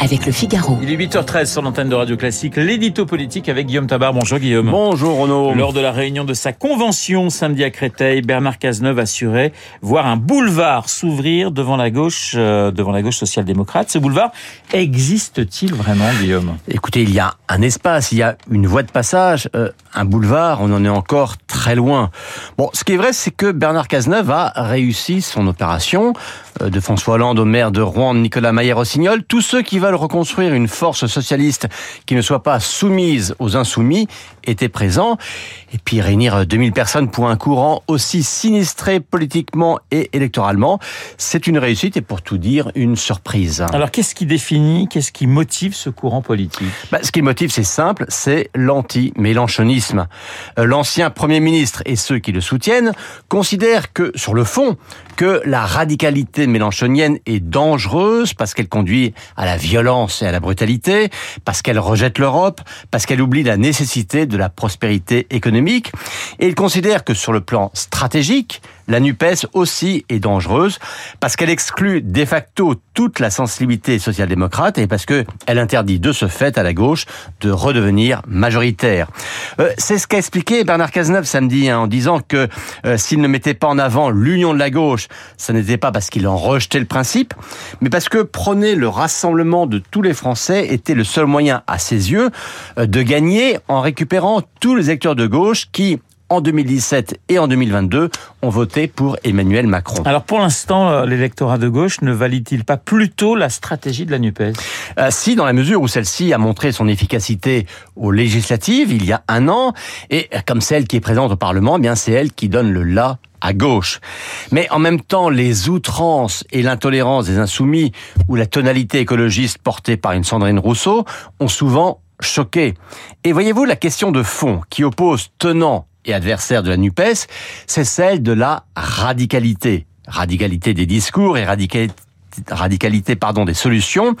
avec le Figaro. Il est 8h13 sur l'antenne de Radio Classique, l'édito politique avec Guillaume Tabar. Bonjour Guillaume. Bonjour Renaud. Lors de la réunion de sa convention samedi à Créteil, Bernard Cazeneuve assurait voir un boulevard s'ouvrir devant la gauche, euh, devant la gauche social-démocrate. Ce boulevard existe-t-il vraiment, Guillaume? Écoutez, il y a un espace, il y a une voie de passage, euh, un boulevard, on en est encore très loin. Bon, ce qui est vrai, c'est que Bernard Cazeneuve a réussi son opération. Euh, de François Hollande au maire de Rouen, Nicolas Maillé-Rossignol, tous ceux qui veulent reconstruire une force socialiste qui ne soit pas soumise aux insoumis étaient présents. Et puis réunir 2000 personnes pour un courant aussi sinistré politiquement et électoralement, c'est une réussite et pour tout dire, une surprise. Alors qu'est-ce qui définit, qu'est-ce qui motive ce courant politique? Bah, Ce qui motive, c'est simple, c'est l'anti-mélanchonisme. Euh, l'ancien Premier ministre et ceux qui le soutiennent considèrent que, sur le fond, que la radicalité mélanchonienne est dangereuse parce qu'elle conduit à la violence et à la brutalité, parce qu'elle rejette l'Europe, parce qu'elle oublie la nécessité de la prospérité économique. Et il considère que sur le plan stratégique, la NUPES aussi est dangereuse parce qu'elle exclut de facto toute la sensibilité social-démocrate et parce que elle interdit de ce fait à la gauche de redevenir majoritaire. Euh, c'est ce qu'a expliqué Bernard Cazeneuve samedi hein, en disant que euh, s'il ne mettait pas en avant l'union de la gauche, ça n'était pas parce qu'il en rejetait le principe, mais parce que prôner le rassemblement de tous les Français était le seul moyen à ses yeux euh, de gagner en récupérant tous les électeurs de gauche qui, en 2017 et en 2022 ont voté pour Emmanuel Macron. Alors pour l'instant, euh, l'électorat de gauche ne valide-t-il pas plutôt la stratégie de la NUPES? Euh, Si, dans la mesure où celle-ci a montré son efficacité aux législatives il y a un an, et comme celle qui est présente au Parlement, eh bien c'est elle qui donne le là à gauche. Mais en même temps, les outrances et l'intolérance des insoumis ou la tonalité écologiste portée par une Sandrine Rousseau ont souvent choqué. Et voyez-vous, la question de fond qui oppose tenants et adversaire de la NUPES, c'est celle de la radicalité. Radicalité des discours et radicalité radicalité pardon des solutions.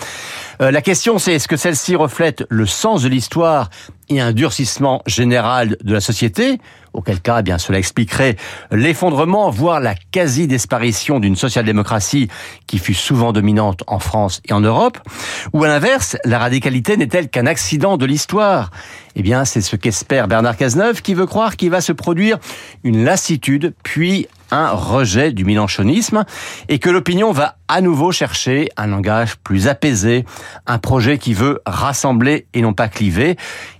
Euh, la question c'est est-ce que celle-ci reflète le sens de l'histoire et un durcissement général de la société auquel cas, eh bien, cela expliquerait l'effondrement, voire la quasi-disparition d'une social-démocratie qui fut souvent dominante en France et en Europe, ou à l'inverse, la radicalité n'est-elle qu'un accident de l'histoire? Eh bien, c'est ce qu'espère Bernard Cazeneuve, qui veut croire qu'il va se produire une lassitude, puis un rejet du mélanchonisme, et que l'opinion va à nouveau chercher un langage plus apaisé, un projet qui veut rassembler et non pas cliver.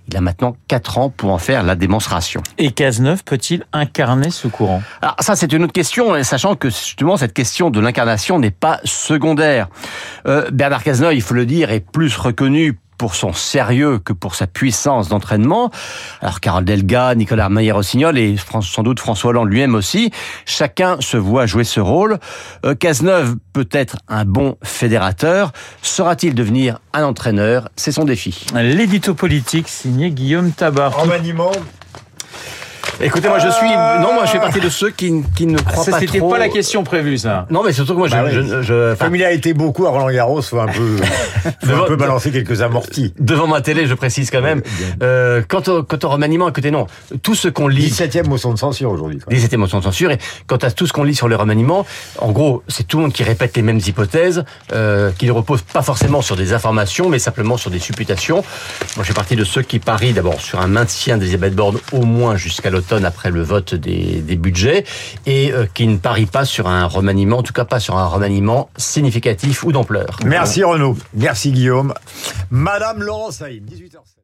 Il a maintenant quatre ans pour en faire la démonstration. Et Cazeneuve peut-il incarner ce courant? Alors ça, c'est une autre question, sachant que justement cette question de l'incarnation n'est pas secondaire. Euh, Bernard Cazeneuve, il faut le dire, est plus reconnu pour son sérieux que pour sa puissance d'entraînement. Alors Carole Delga, Nicolas Maillé-Rossignol et sans doute François Hollande lui-même aussi, chacun se voit jouer ce rôle. Euh, Cazeneuve peut être un bon fédérateur. Sera-t-il devenir un entraîneur? C'est son défi. L'édito politique signé Guillaume Tabar. Remaniement Écoutez, moi je suis non, moi je fais partie de ceux qui, qui ne croient ça, pas trop. C'était pas la question prévue, ça. Non, mais surtout que moi bah je, oui. je, je enfin, comme il a été beaucoup à Roland Garros, faut un peu, faut un peu balancer quelques amortis. Devant ma télé, je précise quand même. Euh, quant, au, quant au remaniement, écoutez, non, tout ce qu'on lit. 17e motion de censure aujourd'hui. 17e motion de censure. Et quant à tout ce qu'on lit sur le remaniement, en gros, c'est tout le monde qui répète les mêmes hypothèses, euh, qui ne reposent pas forcément sur des informations, mais simplement sur des supputations. Moi, je fais partie de ceux qui parient d'abord sur un maintien d'Elisabeth Borne au moins jusqu'à l'automne après le vote des, budgets et euh, qui ne parie pas sur un remaniement, en tout cas pas sur un remaniement significatif ou d'ampleur. Merci Renaud. Merci Guillaume. Madame Laurent Saïd, 18h07.